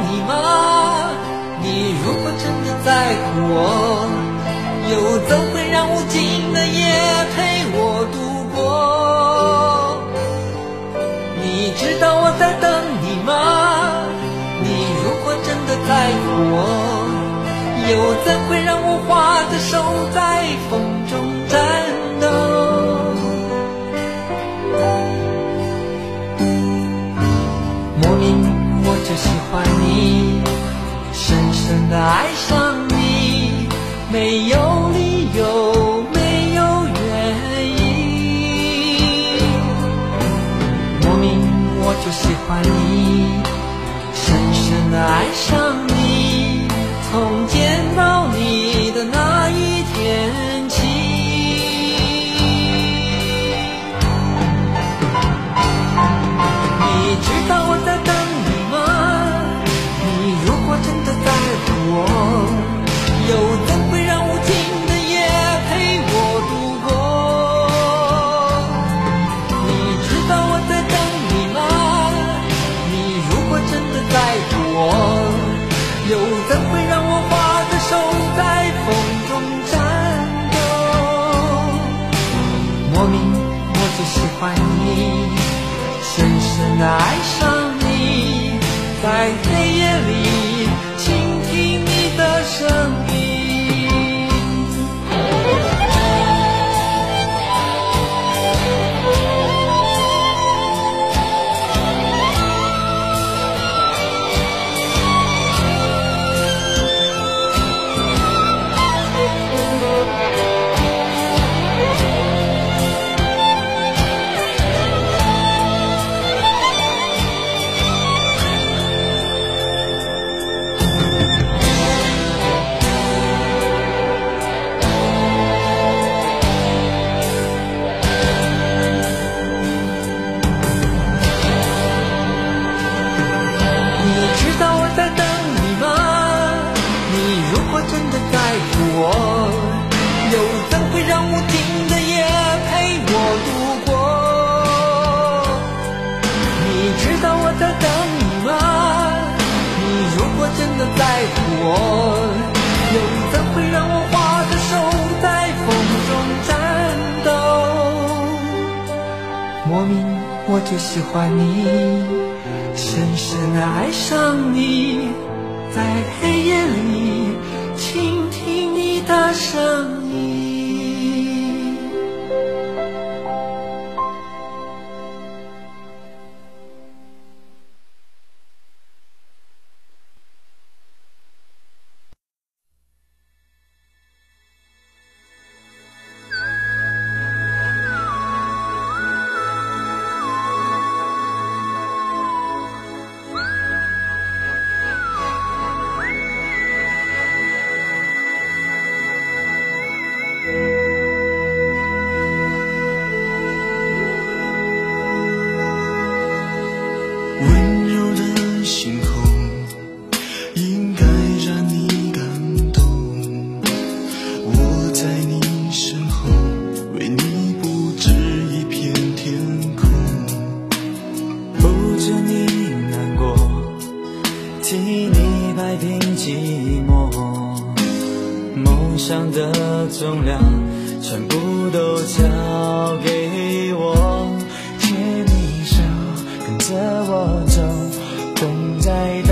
你吗？你如果真的在乎我，又怎会让无尽的夜陪我度过？你知道我在等你吗？你如果真的在乎我，又怎会让我花的手在喜欢你，深深的爱上黑又怎会让我花的手在风中颤抖？莫名我就喜欢你。深深的爱上你，在黑夜里倾听你的声音。上的重量全部都交给我，牵你手，跟着我走，等待。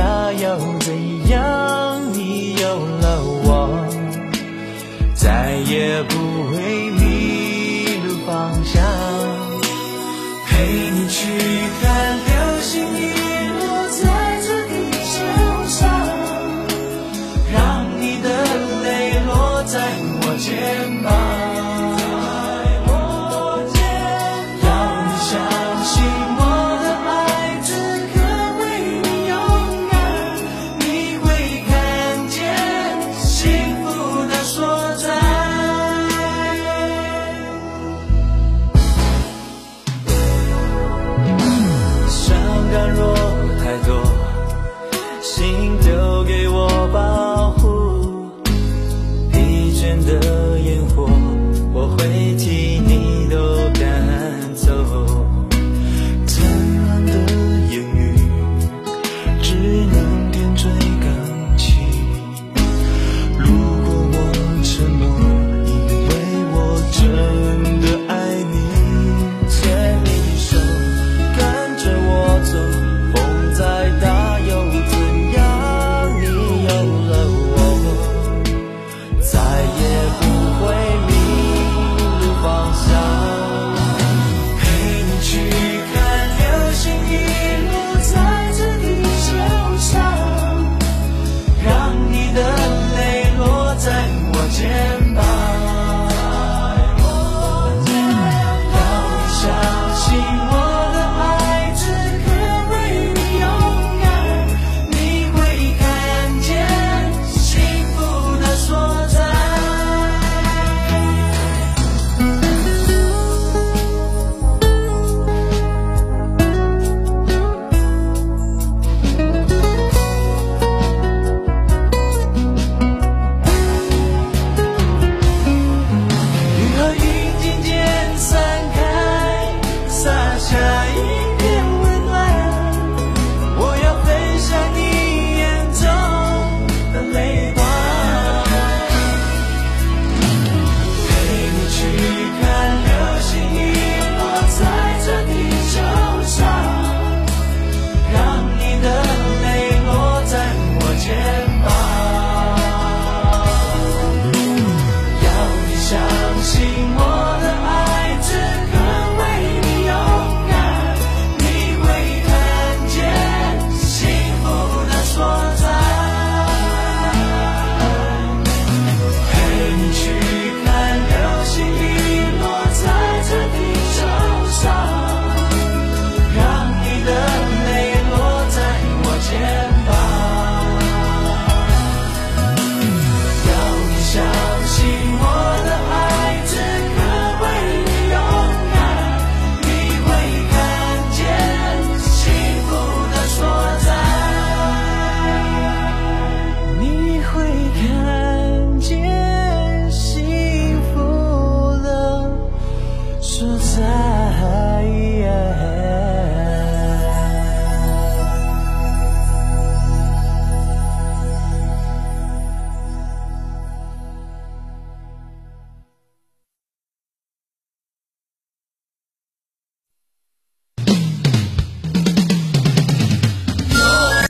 心